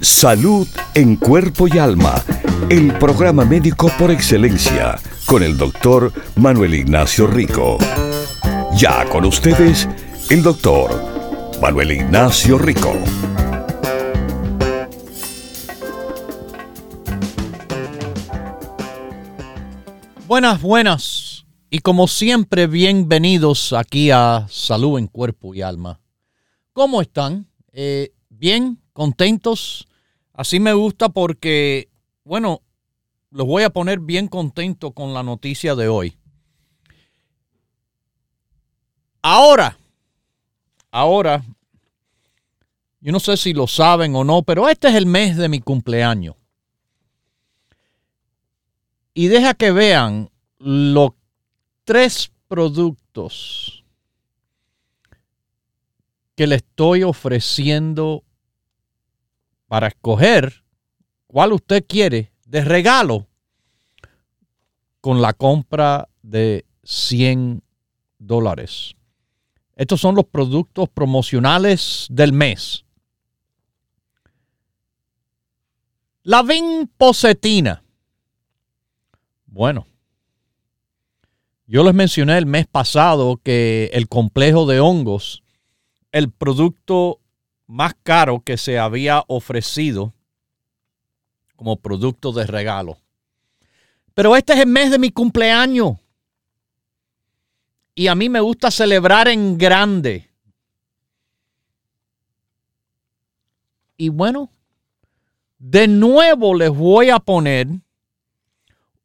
Salud en cuerpo y alma. El programa médico por excelencia con el doctor Manuel Ignacio Rico. Ya con ustedes, el doctor Manuel Ignacio Rico. Buenas, buenas. Y como siempre, bienvenidos aquí a Salud en Cuerpo y Alma. ¿Cómo están? Eh, ¿Bien? ¿Contentos? Así me gusta porque, bueno, los voy a poner bien contento con la noticia de hoy. Ahora, ahora, yo no sé si lo saben o no, pero este es el mes de mi cumpleaños. Y deja que vean los tres productos que le estoy ofreciendo para escoger cuál usted quiere de regalo con la compra de 100 dólares. Estos son los productos promocionales del mes. La vinpocetina. Bueno, yo les mencioné el mes pasado que el complejo de hongos, el producto más caro que se había ofrecido como producto de regalo. Pero este es el mes de mi cumpleaños. Y a mí me gusta celebrar en grande. Y bueno, de nuevo les voy a poner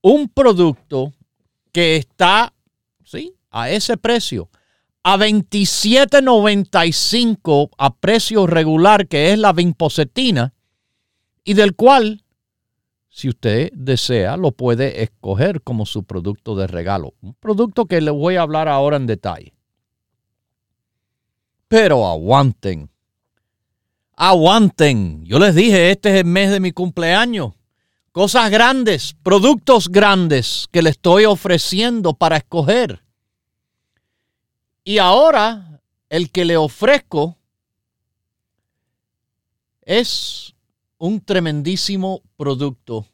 un producto que está, ¿sí? A ese precio. A 27.95 a precio regular, que es la vinpocetina, y del cual si usted desea, lo puede escoger como su producto de regalo. Un producto que le voy a hablar ahora en detalle. Pero aguanten. Aguanten. Yo les dije, este es el mes de mi cumpleaños. Cosas grandes, productos grandes que le estoy ofreciendo para escoger. Y ahora el que le ofrezco es un tremendísimo producto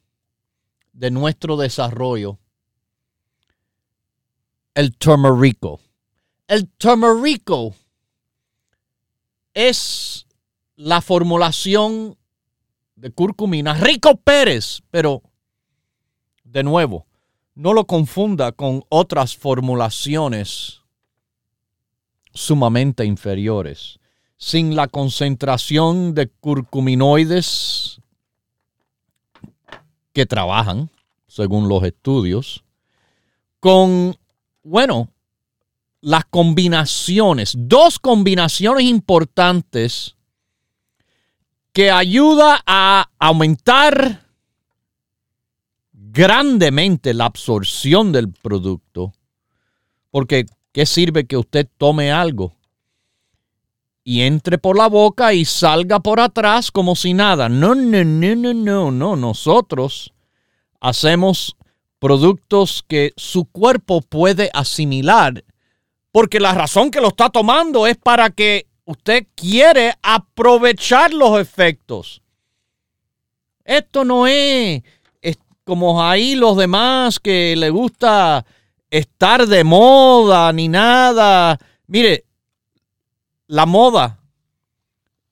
de nuestro desarrollo, el turmerico. El turmerico es la formulación de curcumina. Rico Pérez, pero de nuevo, no lo confunda con otras formulaciones sumamente inferiores. Sin la concentración de curcuminoides que trabajan, según los estudios, con, bueno, las combinaciones, dos combinaciones importantes que ayuda a aumentar grandemente la absorción del producto, porque ¿qué sirve que usted tome algo y entre por la boca y salga por atrás como si nada. No, no, no, no, no, no. Nosotros hacemos productos que su cuerpo puede asimilar porque la razón que lo está tomando es para que usted quiere aprovechar los efectos. Esto no es, es como ahí los demás que le gusta estar de moda ni nada. Mire, la moda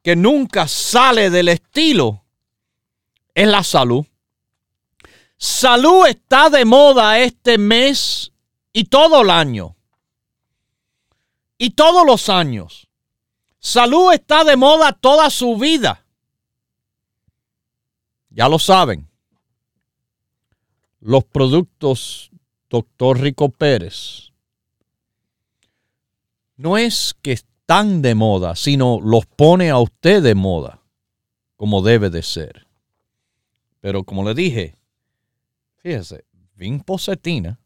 que nunca sale del estilo es la salud. Salud está de moda este mes y todo el año. Y todos los años. Salud está de moda toda su vida. Ya lo saben. Los productos Doctor Rico Pérez no es que tan de moda, sino los pone a usted de moda, como debe de ser. Pero como le dije, fíjese, vinpocetina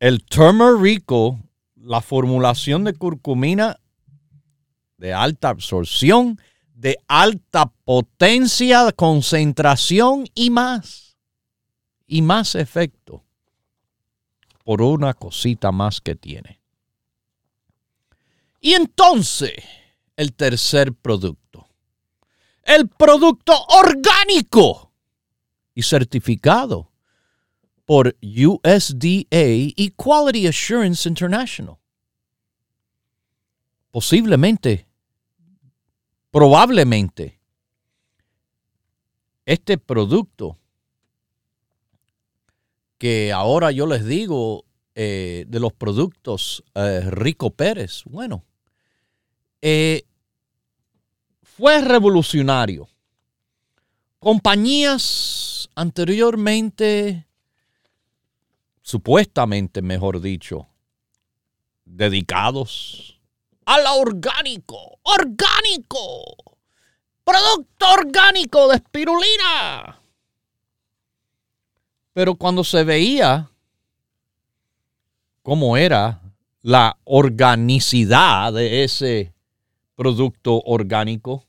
el turmerico, la formulación de curcumina de alta absorción, de alta potencia, concentración y más. Y más efecto por una cosita más que tiene. Y entonces, el tercer producto. El producto orgánico y certificado por USDA y Quality Assurance International. Posiblemente, probablemente, este producto que ahora yo les digo eh, de los productos eh, Rico Pérez, bueno, eh, fue revolucionario. Compañías anteriormente, supuestamente, mejor dicho, dedicados a la orgánico, orgánico, producto orgánico de espirulina pero cuando se veía cómo era la organicidad de ese producto orgánico,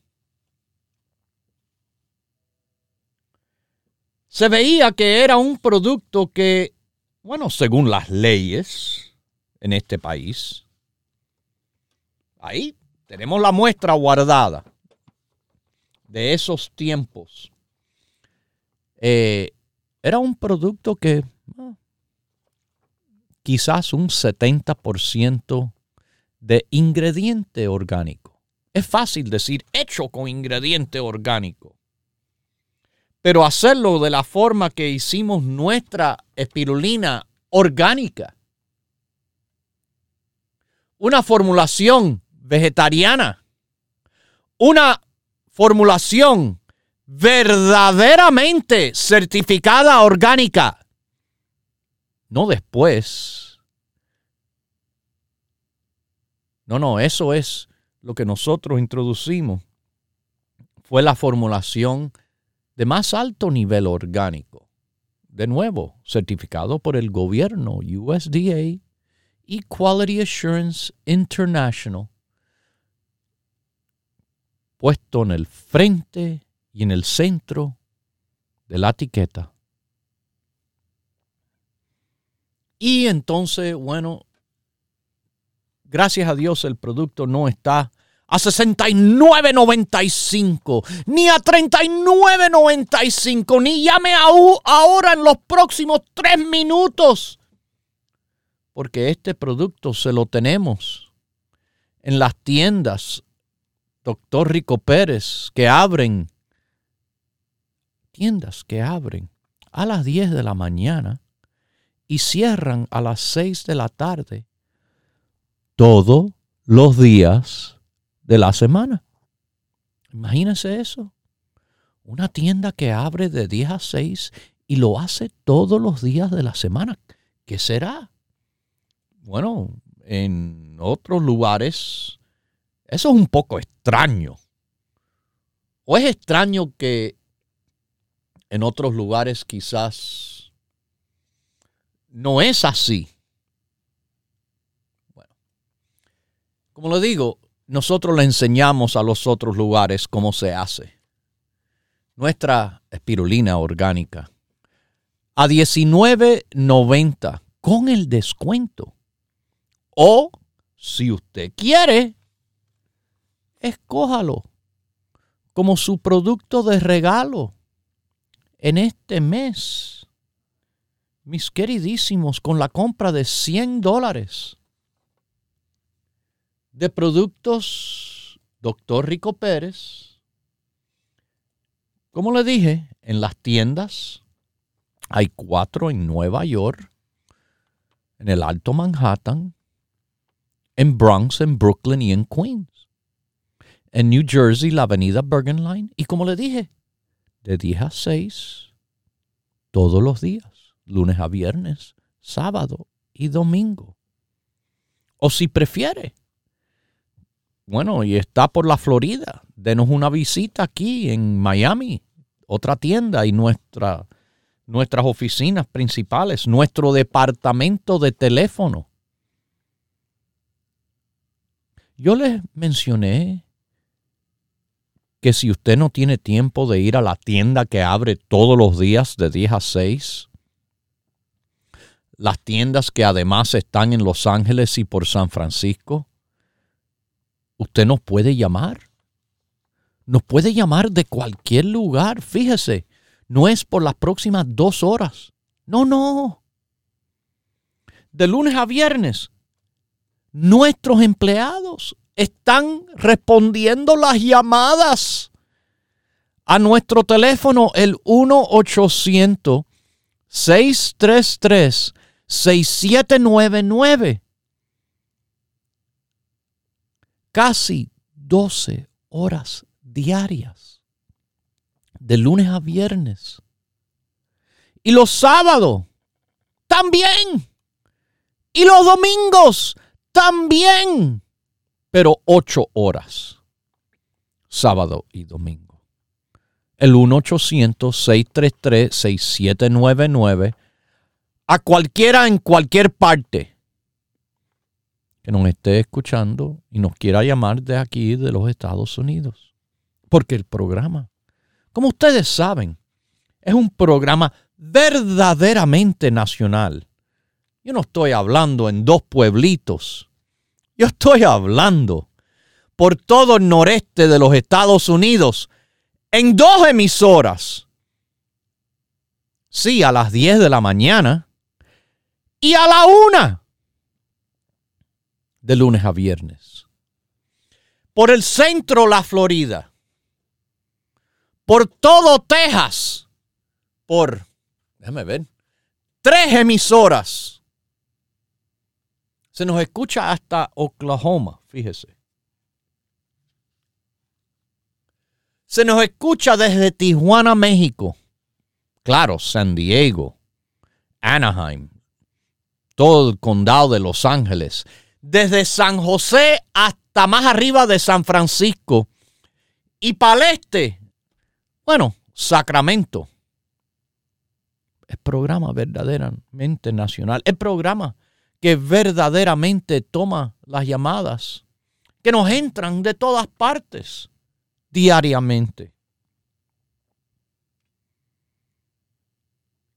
se veía que era un producto que, bueno, según las leyes en este país, ahí tenemos la muestra guardada de esos tiempos. Eh, era un producto que ah, quizás un 70% de ingrediente orgánico. Es fácil decir hecho con ingrediente orgánico. Pero hacerlo de la forma que hicimos nuestra espirulina orgánica. Una formulación vegetariana. Una formulación verdaderamente certificada orgánica. No después. No, no, eso es lo que nosotros introducimos. Fue la formulación de más alto nivel orgánico. De nuevo, certificado por el gobierno USDA y Quality Assurance International. Puesto en el frente y en el centro de la etiqueta. Y entonces, bueno, gracias a Dios el producto no está a 69.95, ni a 39.95, ni llame ahora en los próximos tres minutos, porque este producto se lo tenemos en las tiendas, doctor Rico Pérez, que abren tiendas que abren a las 10 de la mañana y cierran a las 6 de la tarde todos los días de la semana. Imagínense eso. Una tienda que abre de 10 a 6 y lo hace todos los días de la semana. ¿Qué será? Bueno, en otros lugares eso es un poco extraño. ¿O es extraño que en otros lugares quizás no es así. Bueno, como le digo, nosotros le enseñamos a los otros lugares cómo se hace. Nuestra espirulina orgánica a 19.90 con el descuento. O si usted quiere, escójalo como su producto de regalo en este mes, mis queridísimos, con la compra de 100 dólares de productos Doctor Rico Pérez, como le dije, en las tiendas hay cuatro en Nueva York, en el Alto Manhattan, en Bronx, en Brooklyn y en Queens. En New Jersey, la avenida Bergen Line. Y como le dije, de 10 a 6 todos los días, lunes a viernes, sábado y domingo. O si prefiere, bueno, y está por la Florida, denos una visita aquí en Miami, otra tienda y nuestra, nuestras oficinas principales, nuestro departamento de teléfono. Yo les mencioné que si usted no tiene tiempo de ir a la tienda que abre todos los días de 10 a 6, las tiendas que además están en Los Ángeles y por San Francisco, usted nos puede llamar. Nos puede llamar de cualquier lugar, fíjese, no es por las próximas dos horas. No, no. De lunes a viernes, nuestros empleados están respondiendo las llamadas a nuestro teléfono, el 1-800-633-6799. Casi 12 horas diarias, de lunes a viernes. Y los sábados también. Y los domingos también pero ocho horas, sábado y domingo. El 1-800-633-6799 a cualquiera en cualquier parte que nos esté escuchando y nos quiera llamar de aquí, de los Estados Unidos. Porque el programa, como ustedes saben, es un programa verdaderamente nacional. Yo no estoy hablando en dos pueblitos yo estoy hablando por todo el noreste de los Estados Unidos en dos emisoras. Sí, a las 10 de la mañana y a la una de lunes a viernes. Por el centro, la Florida. Por todo Texas. Por, déjame ver, tres emisoras se nos escucha hasta Oklahoma, fíjese. Se nos escucha desde Tijuana, México. Claro, San Diego, Anaheim, todo el condado de Los Ángeles. Desde San José hasta más arriba de San Francisco. Y para este, bueno, Sacramento. Es programa verdaderamente nacional. Es programa que verdaderamente toma las llamadas que nos entran de todas partes diariamente.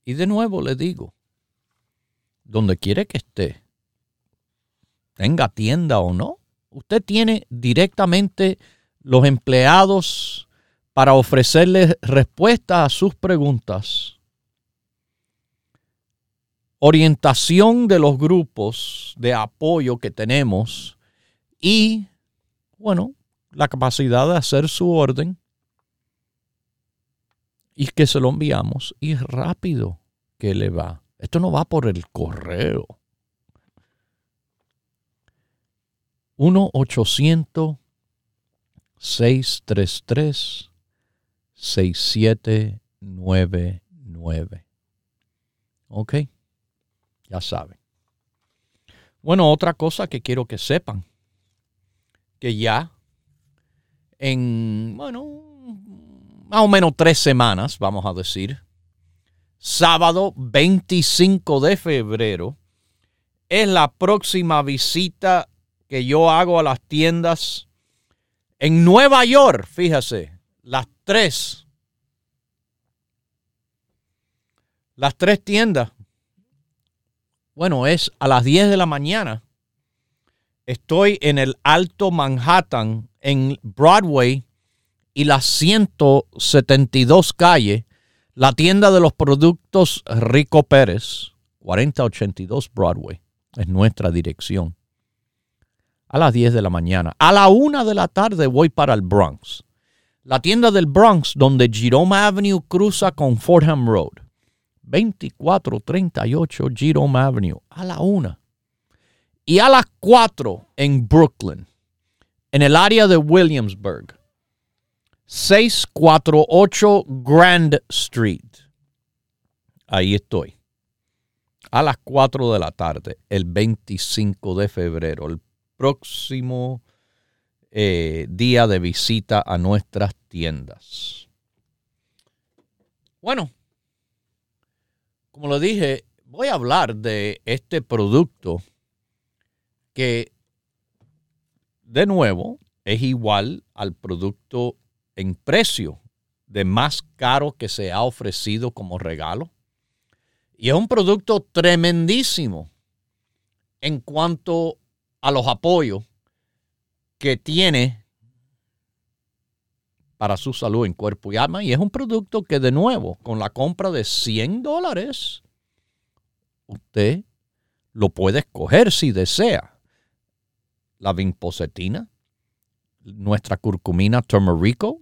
Y de nuevo le digo, donde quiere que esté, tenga tienda o no, usted tiene directamente los empleados para ofrecerles respuesta a sus preguntas orientación de los grupos de apoyo que tenemos y, bueno, la capacidad de hacer su orden y que se lo enviamos y rápido que le va. Esto no va por el correo. 1-800-633-6799. ¿Ok? Ya saben. Bueno, otra cosa que quiero que sepan, que ya en, bueno, más o menos tres semanas, vamos a decir, sábado 25 de febrero, es la próxima visita que yo hago a las tiendas en Nueva York, fíjese, las tres. Las tres tiendas bueno, es a las 10 de la mañana. Estoy en el Alto Manhattan, en Broadway y la 172 calle, la tienda de los productos Rico Pérez, 4082 Broadway, es nuestra dirección. A las 10 de la mañana. A la 1 de la tarde voy para el Bronx. La tienda del Bronx, donde Jerome Avenue cruza con Fordham Road. 2438 Jerome Avenue a la una. Y a las 4 en Brooklyn, en el área de Williamsburg. 648 Grand Street. Ahí estoy. A las 4 de la tarde, el 25 de febrero, el próximo eh, día de visita a nuestras tiendas. Bueno, como lo dije, voy a hablar de este producto que, de nuevo, es igual al producto en precio de más caro que se ha ofrecido como regalo. Y es un producto tremendísimo en cuanto a los apoyos que tiene para su salud en cuerpo y alma. Y es un producto que de nuevo, con la compra de 100 dólares, usted lo puede escoger si desea. La vinpocetina, nuestra curcumina turmerico,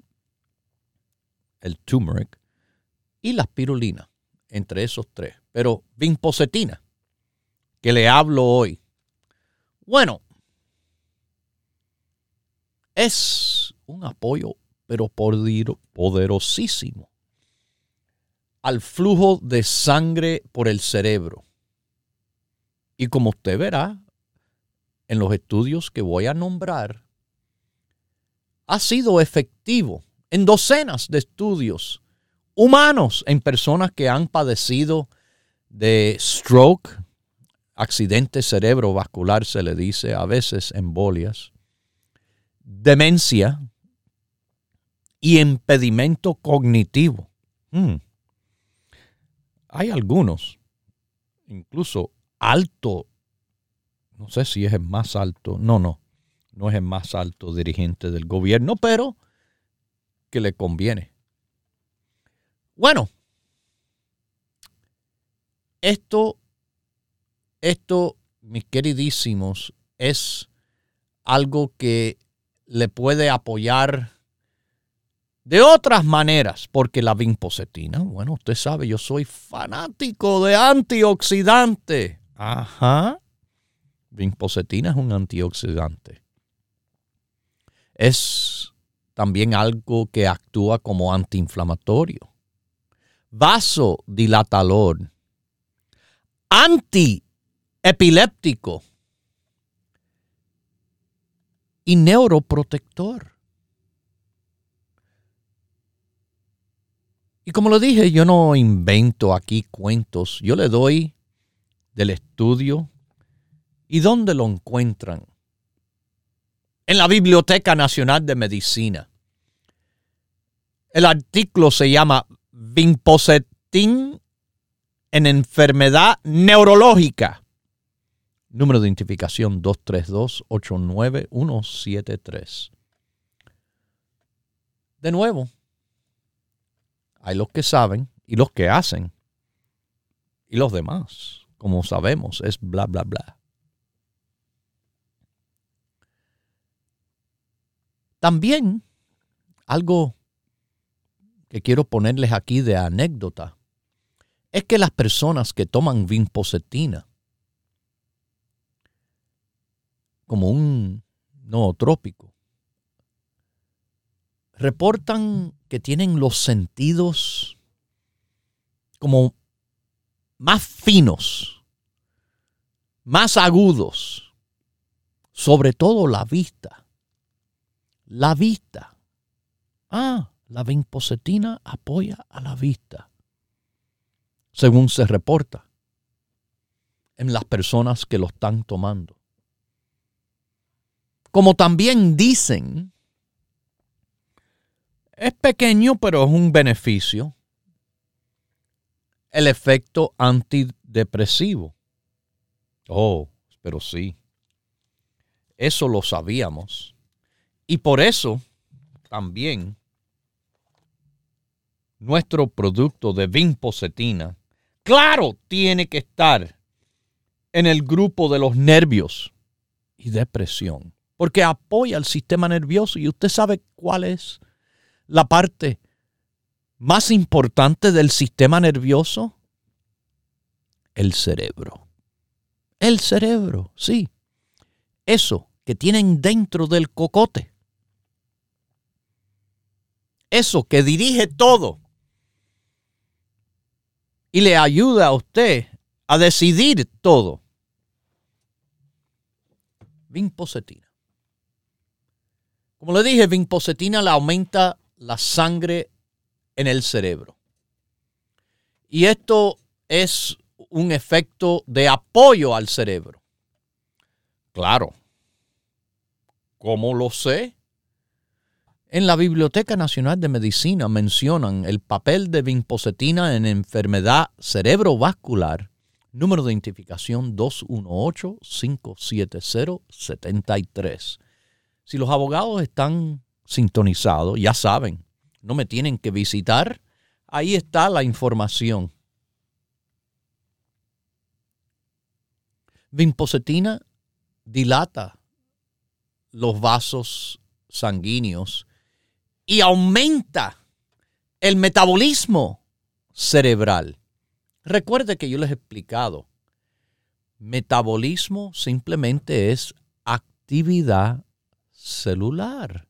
el turmeric y la spirulina, entre esos tres. Pero vinpocetina, que le hablo hoy. Bueno, es un apoyo, pero poderosísimo, al flujo de sangre por el cerebro. Y como usted verá en los estudios que voy a nombrar, ha sido efectivo en docenas de estudios humanos en personas que han padecido de stroke, accidente cerebrovascular se le dice, a veces embolias, demencia y impedimento cognitivo. Hmm. Hay algunos, incluso alto, no sé si es el más alto, no, no, no es el más alto dirigente del gobierno, pero que le conviene. Bueno, esto, esto, mis queridísimos, es algo que le puede apoyar de otras maneras, porque la vinpocetina, bueno, usted sabe, yo soy fanático de antioxidante. Ajá. Vinpocetina es un antioxidante. Es también algo que actúa como antiinflamatorio, vasodilatador, antiepiléptico y neuroprotector. Y como lo dije, yo no invento aquí cuentos, yo le doy del estudio y dónde lo encuentran. En la Biblioteca Nacional de Medicina. El artículo se llama Vinpocetin en enfermedad neurológica. Número de identificación 232-89173. De nuevo, hay los que saben y los que hacen. Y los demás, como sabemos, es bla, bla, bla. También algo que quiero ponerles aquí de anécdota es que las personas que toman vinpocetina como un nootrópico reportan que tienen los sentidos como más finos, más agudos, sobre todo la vista. La vista. Ah, la vinpocetina apoya a la vista, según se reporta en las personas que lo están tomando. Como también dicen, es pequeño pero es un beneficio, el efecto antidepresivo. Oh, pero sí, eso lo sabíamos. Y por eso también nuestro producto de vinpocetina, claro, tiene que estar en el grupo de los nervios y depresión, porque apoya al sistema nervioso y usted sabe cuál es la parte más importante del sistema nervioso, el cerebro. El cerebro, sí. Eso que tienen dentro del cocote. Eso que dirige todo y le ayuda a usted a decidir todo. Vinpocetina. Como le dije, vinpocetina le aumenta la sangre en el cerebro. Y esto es un efecto de apoyo al cerebro. Claro. ¿Cómo lo sé? En la Biblioteca Nacional de Medicina mencionan el papel de vinpocetina en enfermedad cerebrovascular, número de identificación 218-570-73. Si los abogados están sintonizados, ya saben, no me tienen que visitar, ahí está la información. Vinpocetina dilata los vasos sanguíneos y aumenta el metabolismo cerebral. Recuerde que yo les he explicado, metabolismo simplemente es actividad celular.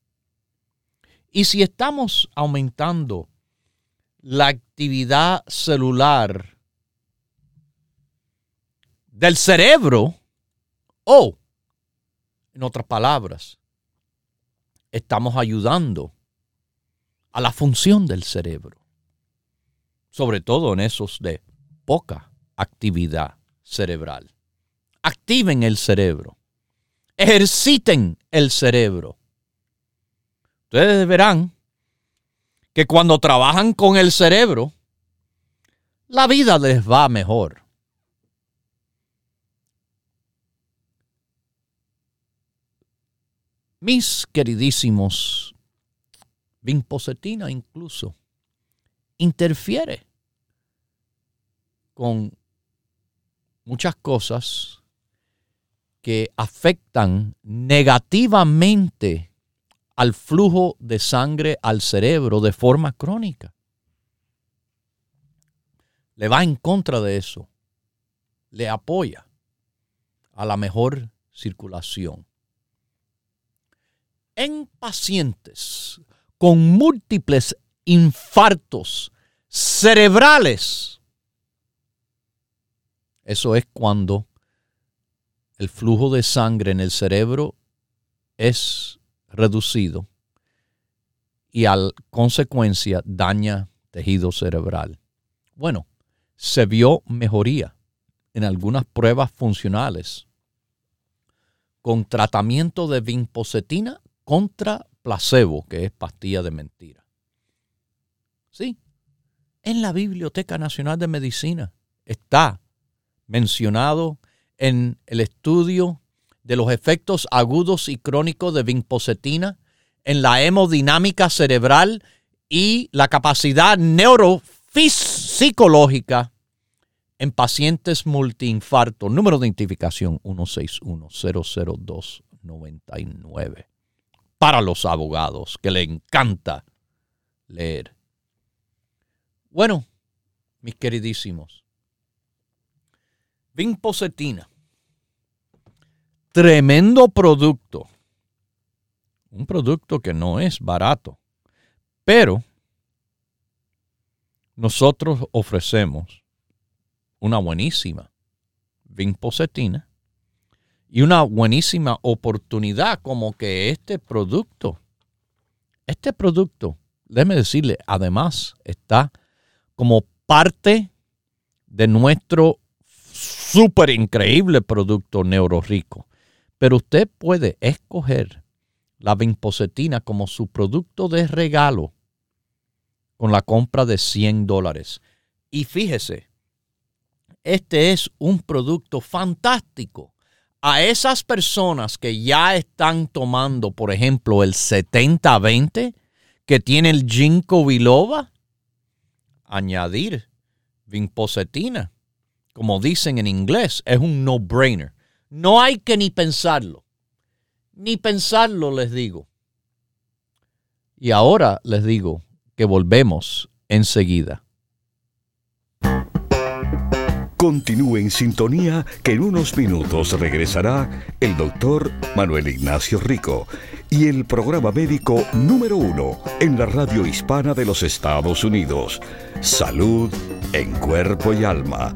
Y si estamos aumentando la actividad celular del cerebro, o, en otras palabras, estamos ayudando a la función del cerebro, sobre todo en esos de poca actividad cerebral. Activen el cerebro, ejerciten el cerebro. Ustedes verán que cuando trabajan con el cerebro, la vida les va mejor. Mis queridísimos vinpocetina incluso interfiere con muchas cosas que afectan negativamente al flujo de sangre al cerebro de forma crónica. Le va en contra de eso. Le apoya a la mejor circulación. En pacientes con múltiples infartos cerebrales. Eso es cuando el flujo de sangre en el cerebro es reducido y a consecuencia daña tejido cerebral. Bueno, se vio mejoría en algunas pruebas funcionales con tratamiento de vinpocetina contra placebo, que es pastilla de mentira. Sí, en la Biblioteca Nacional de Medicina está mencionado en el estudio de los efectos agudos y crónicos de vinpocetina en la hemodinámica cerebral y la capacidad neurofisiológica en pacientes multiinfarto. Número de identificación 161 00299 para los abogados, que le encanta leer. Bueno, mis queridísimos, Vinpocetina, tremendo producto, un producto que no es barato, pero nosotros ofrecemos una buenísima Vinpocetina y una buenísima oportunidad como que este producto, este producto, déjeme decirle, además está como parte de nuestro súper increíble producto neurorico. Pero usted puede escoger la vinpocetina como su producto de regalo con la compra de 100 dólares. Y fíjese, este es un producto fantástico a esas personas que ya están tomando, por ejemplo, el 70-20 que tiene el ginkgo biloba, añadir vinpocetina, como dicen en inglés, es un no-brainer. No hay que ni pensarlo. Ni pensarlo, les digo. Y ahora les digo que volvemos enseguida. Continúe en sintonía que en unos minutos regresará el doctor Manuel Ignacio Rico y el programa médico número uno en la radio hispana de los Estados Unidos, Salud en Cuerpo y Alma.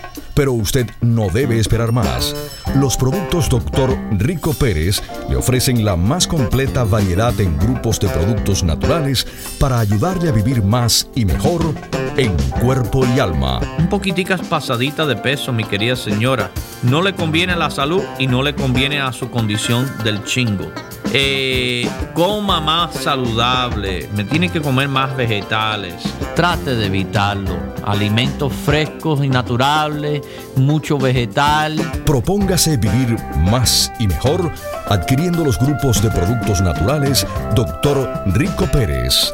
Pero usted no debe esperar más. Los productos Dr. Rico Pérez le ofrecen la más completa variedad en grupos de productos naturales para ayudarle a vivir más y mejor en cuerpo y alma. Un poquiticas pasadita de peso, mi querida señora. No le conviene a la salud y no le conviene a su condición del chingo. Eh, coma más saludable, me tiene que comer más vegetales. Trate de evitarlo. Alimentos frescos y naturales, mucho vegetal. Propóngase vivir más y mejor adquiriendo los grupos de productos naturales Dr. Rico Pérez.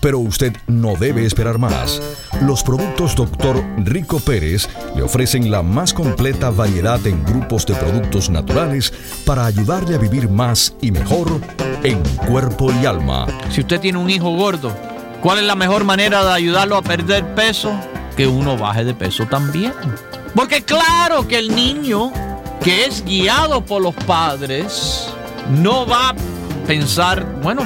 Pero usted no debe esperar más. Los productos Dr. Rico Pérez le ofrecen la más completa variedad en grupos de productos naturales para ayudarle a vivir más y mejor en cuerpo y alma. Si usted tiene un hijo gordo, ¿cuál es la mejor manera de ayudarlo a perder peso? Que uno baje de peso también. Porque claro que el niño que es guiado por los padres, no va a pensar, bueno,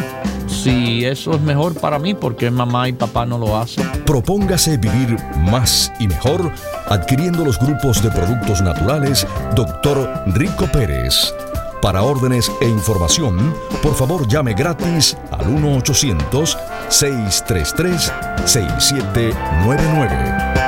si eso es mejor para mí, porque mamá y papá no lo hacen? Propóngase vivir más y mejor adquiriendo los grupos de productos naturales Dr. Rico Pérez. Para órdenes e información, por favor llame gratis al 1-800-633-6799.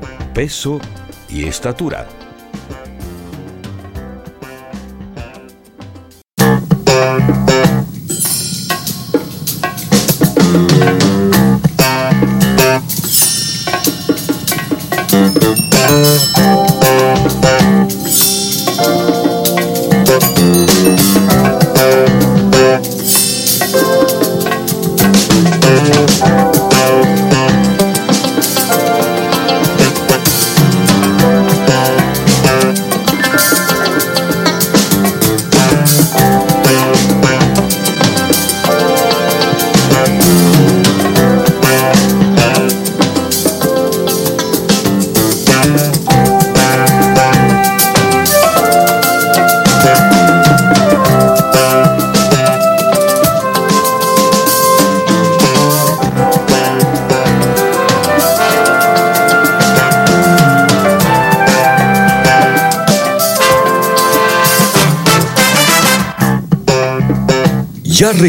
peso y estatura.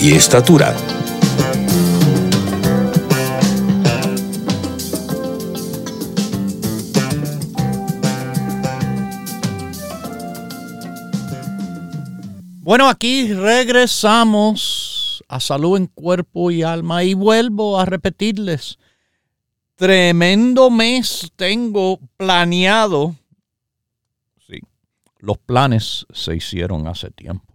y estatura. Bueno, aquí regresamos a salud en cuerpo y alma y vuelvo a repetirles, tremendo mes tengo planeado. Sí, los planes se hicieron hace tiempo.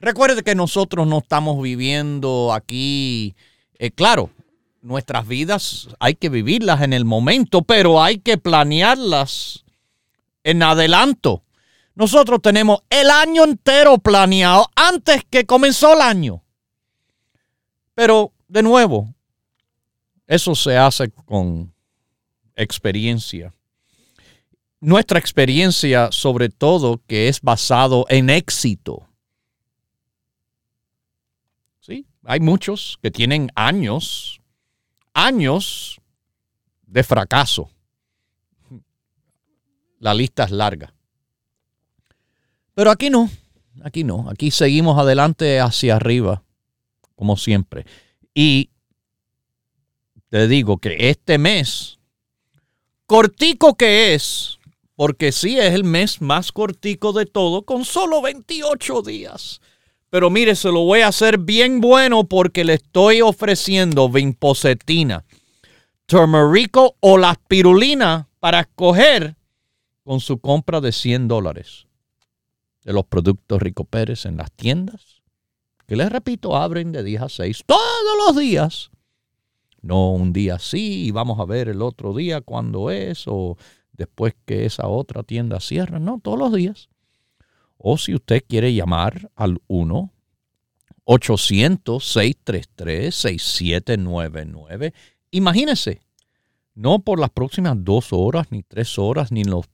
Recuerde que nosotros no estamos viviendo aquí, eh, claro, nuestras vidas hay que vivirlas en el momento, pero hay que planearlas en adelanto. Nosotros tenemos el año entero planeado antes que comenzó el año. Pero, de nuevo, eso se hace con experiencia. Nuestra experiencia, sobre todo, que es basado en éxito. Sí, hay muchos que tienen años, años de fracaso. La lista es larga. Pero aquí no, aquí no, aquí seguimos adelante hacia arriba, como siempre. Y te digo que este mes, cortico que es, porque sí es el mes más cortico de todo, con solo 28 días. Pero mire, se lo voy a hacer bien bueno porque le estoy ofreciendo vinpocetina, turmerico o la spirulina para escoger con su compra de 100 dólares de los productos Rico Pérez en las tiendas, que les repito, abren de 10 a 6 todos los días. No un día sí y vamos a ver el otro día cuándo es o después que esa otra tienda cierra. No, todos los días. O si usted quiere llamar al 1 800-633-6799. Imagínese, no por las próximas dos horas, ni tres horas, ni los,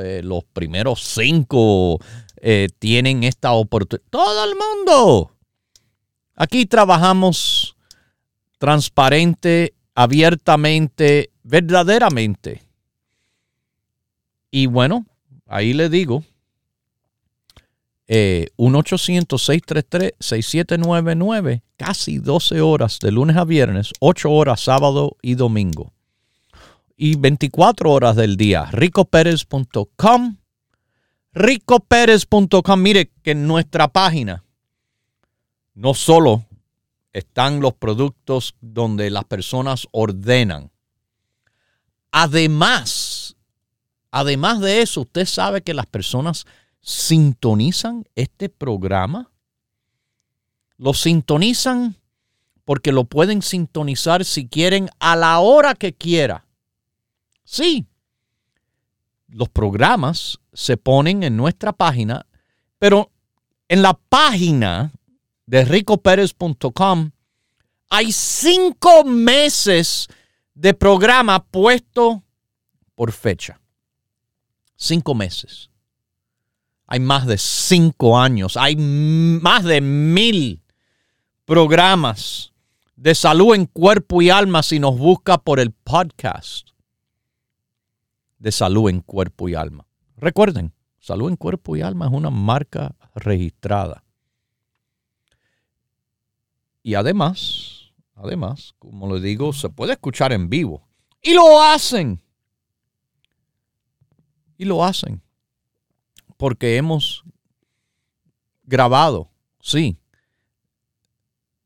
eh, los primeros cinco eh, tienen esta oportunidad. Todo el mundo. Aquí trabajamos transparente, abiertamente, verdaderamente. Y bueno, ahí le digo, eh, 1-800-633-6799, casi 12 horas de lunes a viernes, 8 horas sábado y domingo. Y 24 horas del día, ricoperez.com ricoperez.com. Mire que en nuestra página no solo están los productos donde las personas ordenan. Además, además de eso, usted sabe que las personas sintonizan este programa. Lo sintonizan porque lo pueden sintonizar si quieren a la hora que quiera. Sí, los programas se ponen en nuestra página, pero en la página de ricoperez.com hay cinco meses de programa puesto por fecha. Cinco meses. Hay más de cinco años. Hay más de mil programas de salud en cuerpo y alma si nos busca por el podcast de salud en cuerpo y alma. Recuerden, salud en cuerpo y alma es una marca registrada. Y además, además, como le digo, se puede escuchar en vivo. Y lo hacen. Y lo hacen. Porque hemos grabado, sí,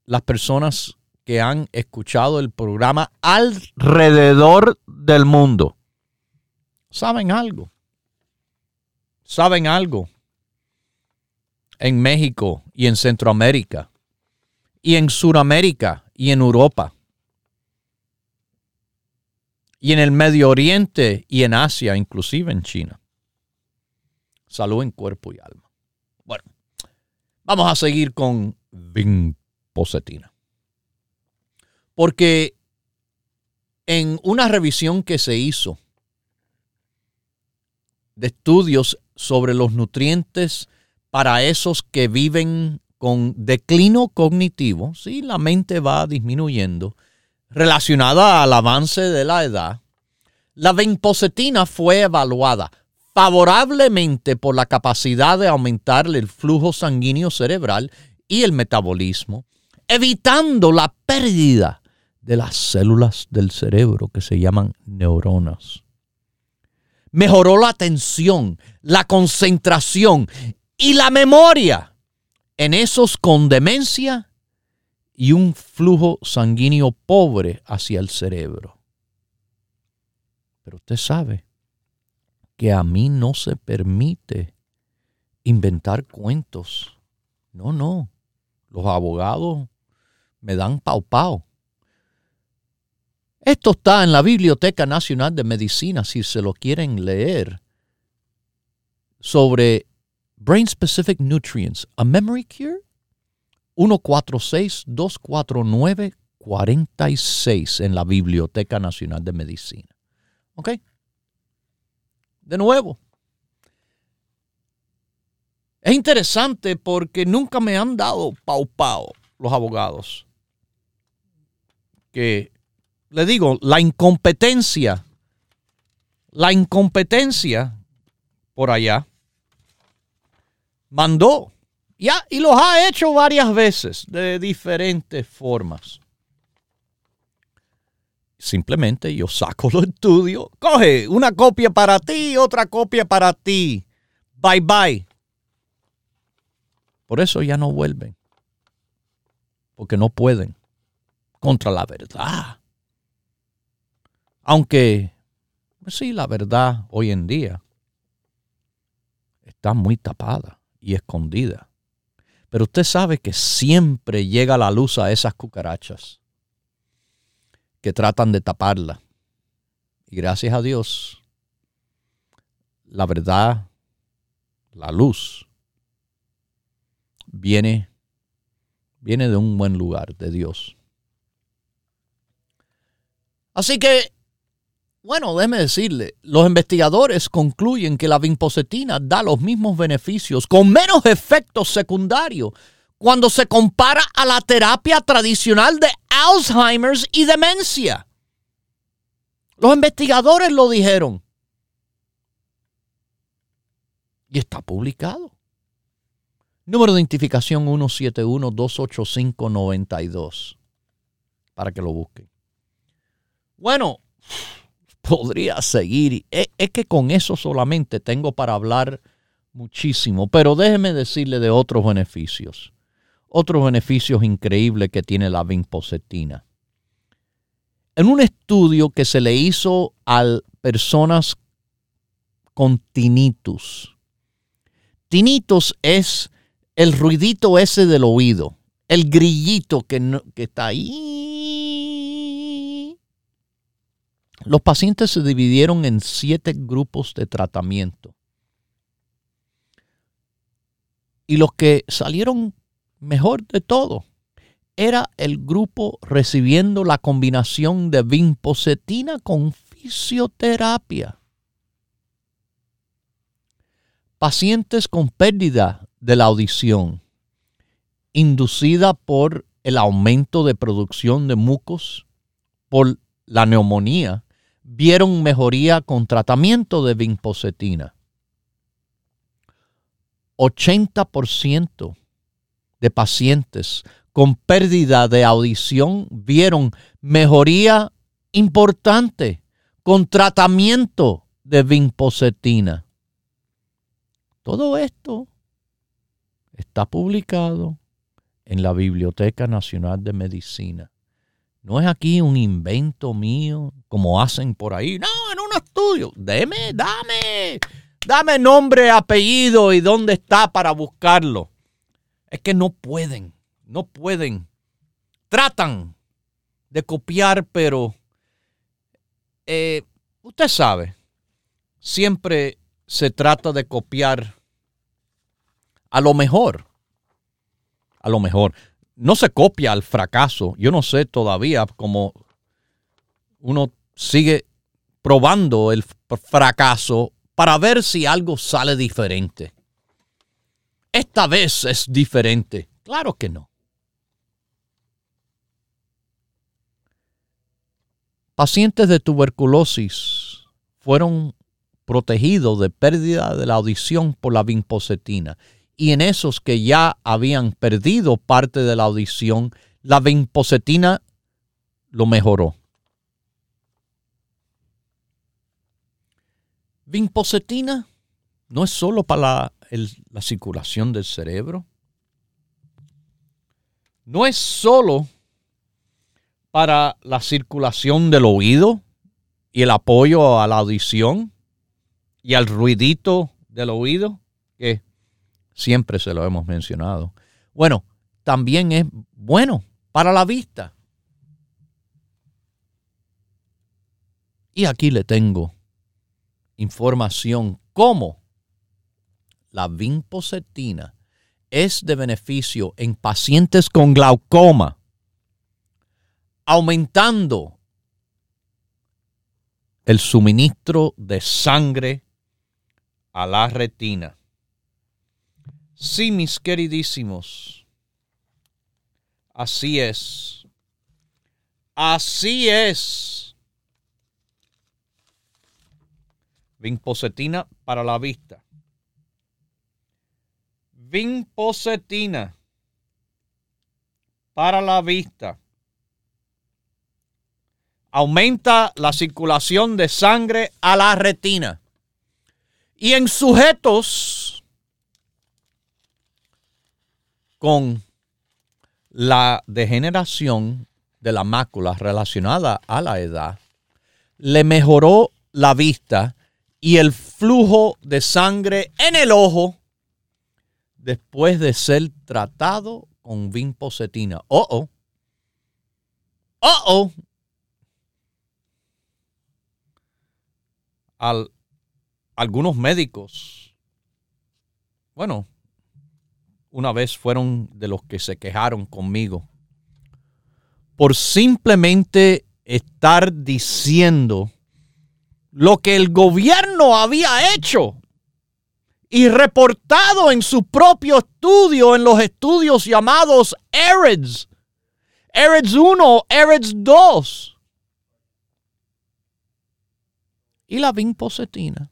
las personas que han escuchado el programa alrededor del mundo saben algo. Saben algo. En México y en Centroamérica. Y en Sudamérica y en Europa. Y en el Medio Oriente y en Asia, inclusive en China. Salud en cuerpo y alma. Bueno, vamos a seguir con vinpocetina. Porque en una revisión que se hizo de estudios sobre los nutrientes para esos que viven con declino cognitivo, ¿sí? la mente va disminuyendo, relacionada al avance de la edad, la vinpocetina fue evaluada favorablemente por la capacidad de aumentar el flujo sanguíneo cerebral y el metabolismo, evitando la pérdida de las células del cerebro que se llaman neuronas. Mejoró la atención, la concentración y la memoria en esos con demencia y un flujo sanguíneo pobre hacia el cerebro. Pero usted sabe que a mí no se permite inventar cuentos. No, no. Los abogados me dan pau pau. Esto está en la Biblioteca Nacional de Medicina, si se lo quieren leer, sobre Brain Specific Nutrients, a Memory Cure. 146-249-46 en la Biblioteca Nacional de Medicina. ¿Ok? De nuevo. Es interesante porque nunca me han dado pau pau los abogados. Que le digo, la incompetencia, la incompetencia por allá mandó. Ya, y los ha hecho varias veces de diferentes formas. Simplemente yo saco los estudios, coge una copia para ti, otra copia para ti. Bye bye. Por eso ya no vuelven. Porque no pueden. Contra la verdad. Aunque, pues sí, la verdad hoy en día está muy tapada y escondida. Pero usted sabe que siempre llega la luz a esas cucarachas que tratan de taparla. Y gracias a Dios, la verdad, la luz, viene, viene de un buen lugar, de Dios. Así que bueno, déjeme decirle, los investigadores concluyen que la vinpocetina da los mismos beneficios con menos efectos secundarios cuando se compara a la terapia tradicional de Alzheimer's y demencia. Los investigadores lo dijeron. Y está publicado. Número de identificación 171-285-92. Para que lo busquen. Bueno, podría seguir. Es, que con eso solamente tengo para hablar muchísimo, pero déjeme decirle de otros beneficios. Otros beneficios increíbles que tiene la vinpocetina. En un estudio que se le hizo a personas con tinnitus. Tinnitus es el ruidito ese del oído, el grillito que, que está ahí los pacientes se dividieron en siete grupos de tratamiento. Y los que salieron mejor de todo era el grupo recibiendo la combinación de vinpocetina con fisioterapia. Pacientes con pérdida de la audición, inducida por el aumento de producción de mucos, por la neumonía vieron mejoría con tratamiento de vinpocetina. 80% de pacientes con pérdida de audición vieron mejoría importante con tratamiento de vinpocetina. Todo esto está publicado en la Biblioteca Nacional de Medicina. No es aquí un invento mío, como hacen por ahí. No, en un estudio. Deme, dame, dame nombre, apellido y dónde está para buscarlo. Es que no pueden, no pueden. Tratan de copiar, pero eh, usted sabe, siempre se trata de copiar a lo mejor. A lo mejor no se copia al fracaso. Yo no sé todavía cómo uno sigue probando el fracaso para ver si algo sale diferente. Esta vez es diferente. Claro que no. Pacientes de tuberculosis fueron protegidos de pérdida de la audición por la vinpocetina. Y en esos que ya habían perdido parte de la audición, la vinpocetina lo mejoró. Vinpocetina no es solo para la, circulación del cerebro, no es solo para la circulación del oído y el apoyo a la audición y al ruidito del oído, que siempre se lo hemos mencionado. Bueno, también es bueno para la vista. Y aquí le tengo información cómo la vinpocetina es de beneficio en pacientes con glaucoma, aumentando el suministro de sangre a la retina. Sí, mis queridísimos, así es. Así es. Vinpocetina para la vista. Vinpocetina para la vista. Aumenta la circulación de sangre a la retina. Y en sujetos con la degeneración de la mácula relacionada a la edad, le mejoró la vista y el flujo de sangre en el ojo después de ser tratado con vinpocetina. Oh, oh. Oh, oh. Al, algunos médicos, bueno, una vez fueron de los que se quejaron conmigo por simplemente estar diciendo lo que el gobierno había hecho y reportado en su propio estudio, en los estudios llamados EREDS, EREDS 1, EREDS 2. Y la vinpocetina.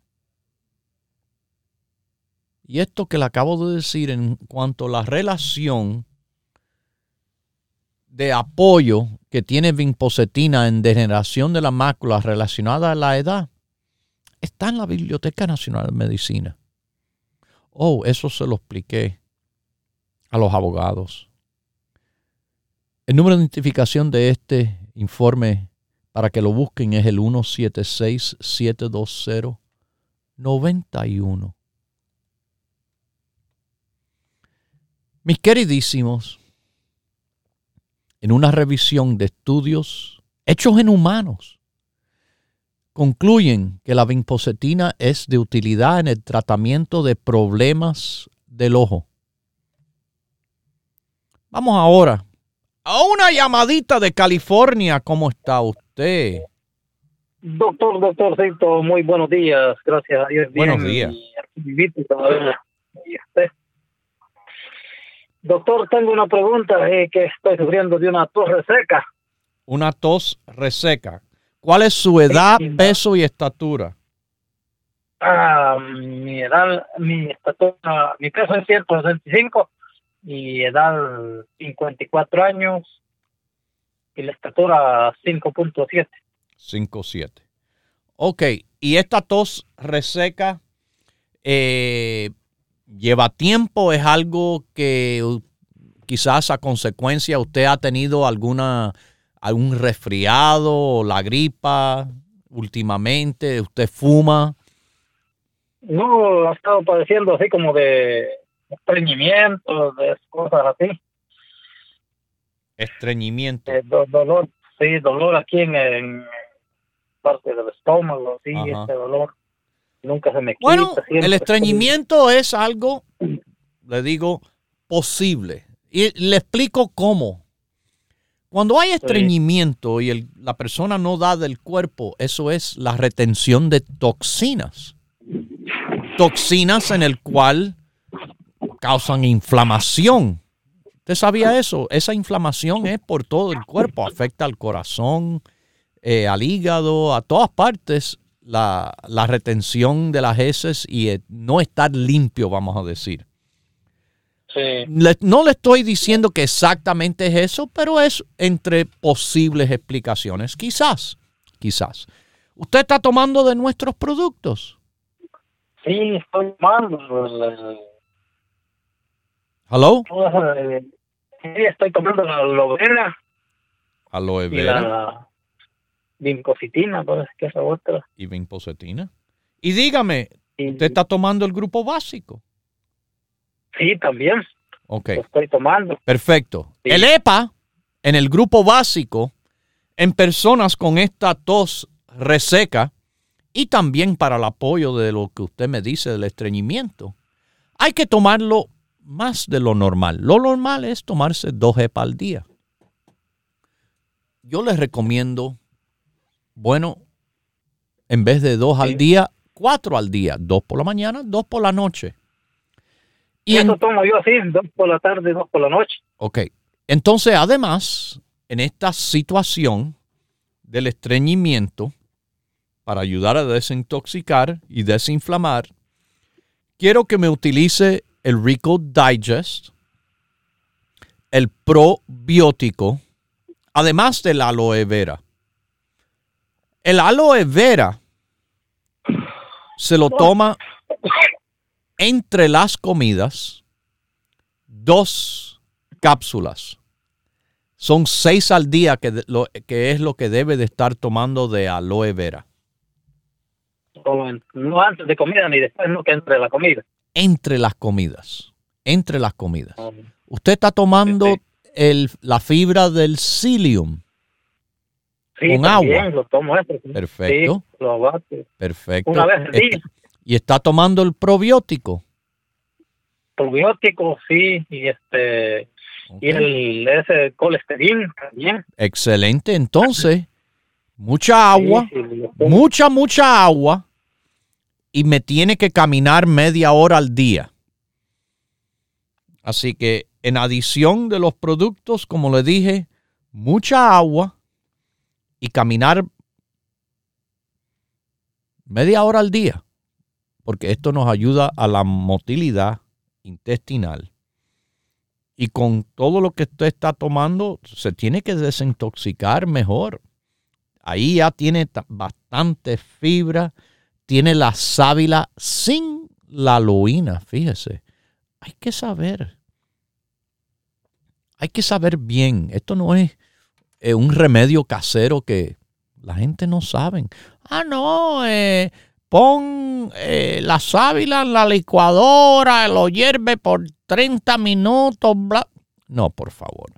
Y esto que le acabo de decir en cuanto a la relación de apoyo que tiene vinpocetina en degeneración de la mácula relacionada a la edad está en la Biblioteca Nacional de Medicina. Oh, eso se lo expliqué a los abogados. El número de identificación de este informe para que lo busquen es el 176-720-91. Mis queridísimos, en una revisión de estudios hechos en humanos, concluyen que la vinpocetina es de utilidad en el tratamiento de problemas del ojo. Vamos ahora a una llamadita de California. ¿Cómo está usted? Doctor, doctorcito, muy buenos días. Gracias a Dios. Buenos días. Doctor, tengo una pregunta, eh, que estoy sufriendo de una tos reseca. Una tos reseca. ¿Cuál es su edad, peso y estatura? Ah, mi edad, mi estatura, mi peso es 165 y edad 54 años y la estatura 5.7. 5.7. Ok, y esta tos reseca eh, lleva tiempo, es algo que quizás a consecuencia usted ha tenido alguna algún resfriado, la gripa últimamente? ¿Usted fuma? No, ha estado padeciendo así como de estreñimiento, de cosas así. Estreñimiento. Eh, dolor, sí, dolor aquí en, parte del estómago, sí, este dolor. Nunca se me quita. Bueno, el estreñimiento es algo, le digo, posible. Y le explico cómo. Cuando hay estreñimiento y la persona no da del cuerpo, eso es la retención de toxinas. Toxinas en el cual causan inflamación, ¿Usted sabía eso? Esa inflamación es por todo el cuerpo, afecta al corazón, eh, al hígado, a todas partes, la, retención de las heces y eh, no estar limpio, vamos a decir. No le estoy diciendo que exactamente es eso, pero es entre posibles explicaciones. Quizás, quizás. ¿Usted está tomando de nuestros productos? Sí, estoy tomando. ¿Hello? Sí, estoy tomando la aloe vera. Aloe vera. Y la pues, que es otra. Y vinpositina. Y dígame, ¿usted está tomando el grupo básico? Sí, también. Ok. estoy tomando. Perfecto. El EPA, en el grupo básico, en personas con esta tos reseca, y también para el apoyo de lo que usted me dice del estreñimiento, hay que tomarlo más de lo normal. Lo normal es tomarse dos EPA al día. Yo les recomiendo, bueno, en vez de dos al día, cuatro al día. Dos por la mañana, dos por la noche. Y eso tomo yo así, dos por la tarde, dos por la noche. Ok. Entonces, además, en esta situación del estreñimiento, para ayudar a desintoxicar y desinflamar, quiero que me utilice el Rico Digest, el probiótico, además del aloe vera. El aloe vera se lo toma entre las comidas dos cápsulas. Son seis al día que, que es lo que debe de estar tomando de aloe vera. No antes de comida ni después, no que entre la comida entre las comidas. Entre las comidas. Usted está tomando el, la fibra del psyllium. Sí, con agua. Lo tomo Perfecto. Sí, Perfecto. Una vez al día. ¿Y está tomando el probiótico? Probiótico, sí. Y este. Y el ese colesterol también. Excelente. Entonces, mucha agua. mucha, mucha agua y me tiene que caminar media hora al día. Así que en adición de los productos, como le dije, mucha agua y caminar media hora al día, porque esto nos ayuda a la motilidad intestinal. Y con todo lo que usted está tomando, se tiene que desintoxicar mejor. Ahí ya tiene bastante fibra tiene la sábila sin la aloína, fíjese. Hay que saber. Hay que saber bien. Esto no es eh, un remedio casero que la gente no sabe. Ah, no, eh, pon eh, la en la licuadora, lo hierve por 30 minutos. Bla. No, por favor.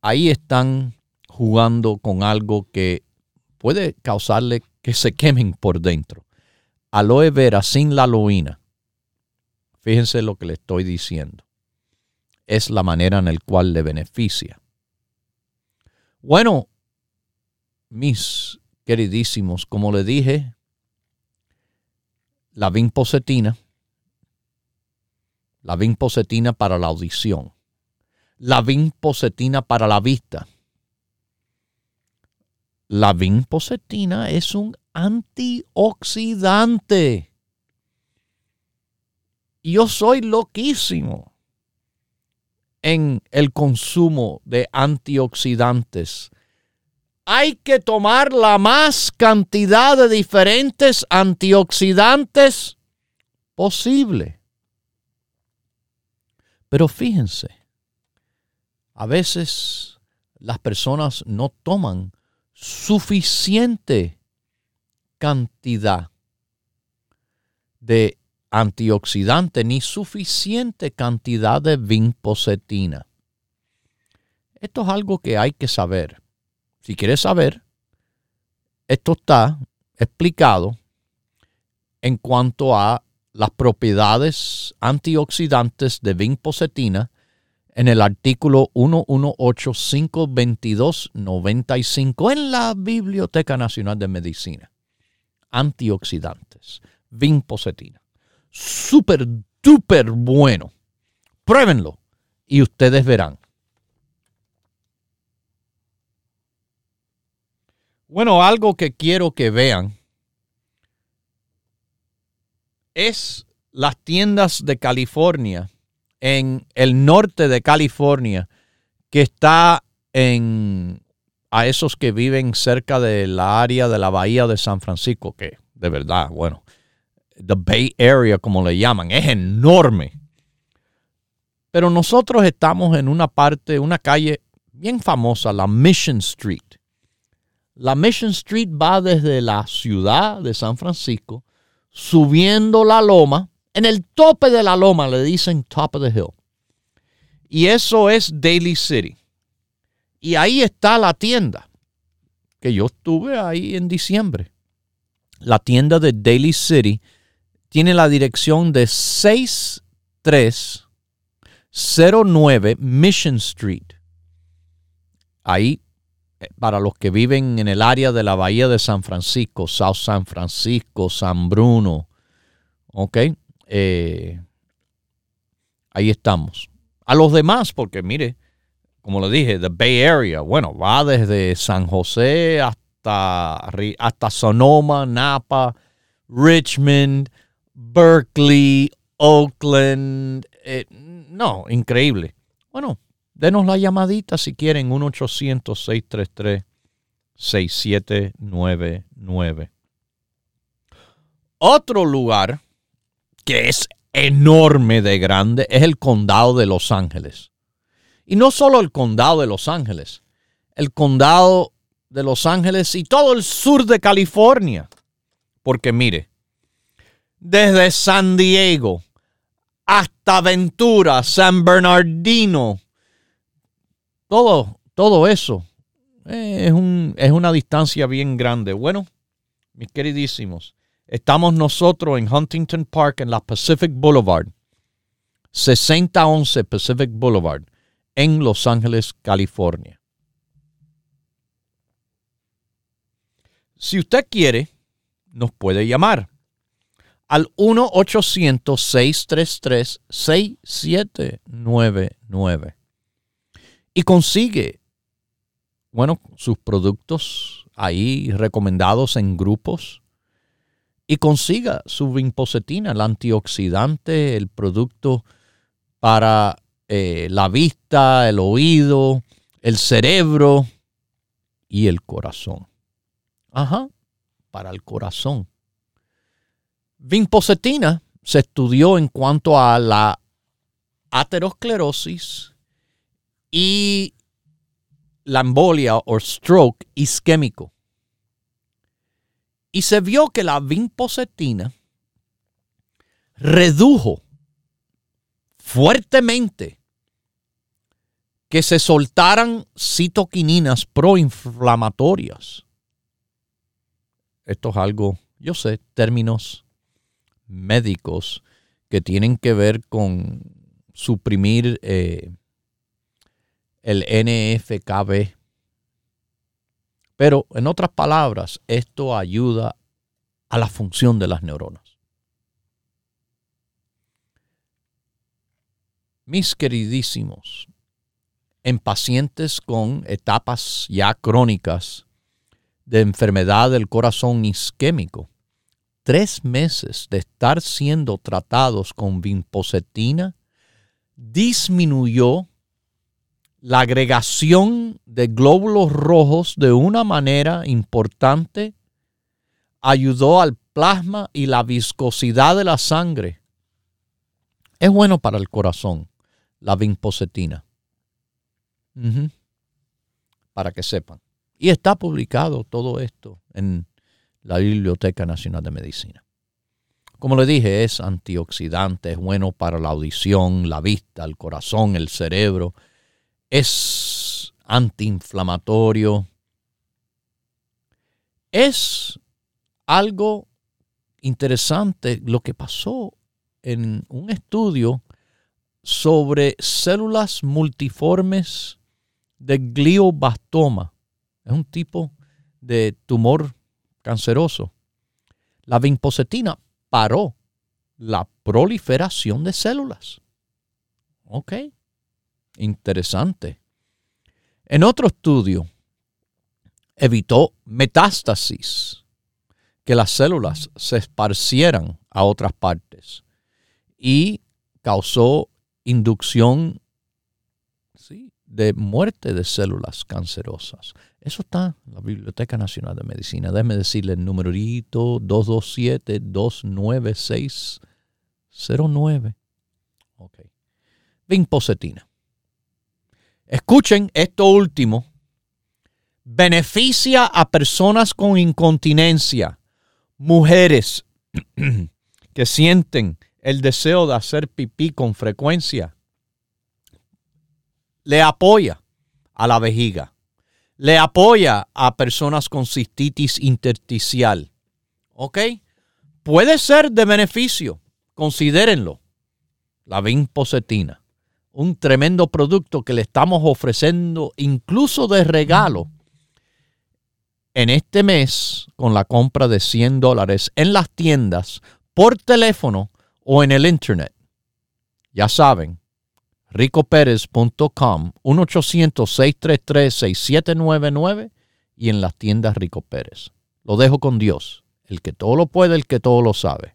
Ahí están jugando con algo que puede causarle que se quemen por dentro. Aloe vera sin la aloína. Fíjense lo que le estoy diciendo. Es la manera en la cual le beneficia. Bueno, mis queridísimos, como le dije, la vinpocetina, la vinpocetina para la audición, la vinpocetina para la vista, la vinpocetina es un antioxidante. Yo soy loquísimo en el consumo de antioxidantes. Hay que tomar la más cantidad de diferentes antioxidantes posible. Pero fíjense, a veces las personas no toman suficiente cantidad de antioxidante ni suficiente cantidad de vinpocetina. Esto es algo que hay que saber. Si quieres saber, esto está explicado en cuanto a las propiedades antioxidantes de vinpocetina en el artículo 11852295 en la Biblioteca Nacional de Medicina. Antioxidantes, vinpocetina. Súper, duper bueno. Pruébenlo y ustedes verán. Bueno, algo que quiero que vean es las tiendas de California, en el norte de California, que está en a esos que viven cerca de la área de la bahía de San Francisco, que de verdad, bueno, the Bay Area como le llaman, es enorme. Pero nosotros estamos en una parte, una calle bien famosa, la Mission Street. La Mission Street va desde la ciudad de San Francisco, subiendo la loma. En el tope de la loma le dicen top of the hill. Y eso es Daily City. Y ahí está la tienda, que yo estuve ahí en diciembre. La tienda de Daily City tiene la dirección de 6309 Mission Street. Ahí para los que viven en el área de la Bahía de San Francisco, South San Francisco, San Bruno, ¿ok? Eh, ahí estamos. A los demás, porque mire, como le dije, the Bay Area, bueno, va desde San José hasta, hasta Sonoma, Napa, Richmond, Berkeley, Oakland. Eh, no, increíble. Bueno, Denos la llamadita si quieren, 1-800-633-6799. Otro lugar que es enorme de grande es el condado de Los Ángeles. Y no solo el condado de Los Ángeles, el condado de Los Ángeles y todo el sur de California. Porque mire, desde San Diego hasta Ventura, San Bernardino, todo, todo eso es, un, es una distancia bien grande. Bueno, mis queridísimos, estamos nosotros en Huntington Park, en la Pacific Boulevard, 6011 Pacific Boulevard, en Los Ángeles, California. Si usted quiere, nos puede llamar al 1-800-633-6799 y consigue, bueno, sus productos ahí recomendados en grupos y consiga su vinpocetina, el antioxidante, el producto para eh, la vista, el oído, el cerebro y el corazón. Ajá, para el corazón. Vinpocetina se estudió en cuanto a la aterosclerosis y la embolia o stroke isquémico. Y se vio que la vinpocetina redujo fuertemente que se soltaran citoquininas proinflamatorias. Esto es algo, yo sé, términos médicos que tienen que ver con suprimir eh, el NFKB. Pero en otras palabras, esto ayuda a la función de las neuronas. Mis queridísimos, en pacientes con etapas ya crónicas de enfermedad del corazón isquémico, tres meses de estar siendo tratados con vinpocetina disminuyó la agregación de glóbulos rojos de una manera importante ayudó al plasma y la viscosidad de la sangre. Es bueno para el corazón, la vinpocetina. Para que sepan. Y está publicado todo esto en la Biblioteca Nacional de Medicina. Como le dije, es antioxidante, es bueno para la audición, la vista, el corazón, el cerebro es antiinflamatorio, es algo interesante lo que pasó en un estudio sobre células multiformes de glioblastoma. Es un tipo de tumor canceroso. La vinpocetina paró la proliferación de células. ¿Ok? Interesante. En otro estudio, evitó metástasis, que las células se esparcieran a otras partes y causó inducción de muerte de células cancerosas. Eso está en la Biblioteca Nacional de Medicina. Déjeme decirle el numerito 227-296-09. Ok. Vinpocetina. Escuchen esto último. Beneficia a personas con incontinencia, mujeres que sienten el deseo de hacer pipí con frecuencia. Le apoya a la vejiga. Le apoya a personas con cistitis intersticial. ¿Ok? Puede ser de beneficio. Considérenlo. La vinpocetina un tremendo producto que le estamos ofreciendo incluso de regalo en este mes con la compra de 100 dólares en las tiendas, por teléfono o en el internet. Ya saben, ricopérez.com, 1-800-633-6799 y en las tiendas Rico Pérez. Lo dejo con Dios, el que todo lo puede, el que todo lo sabe.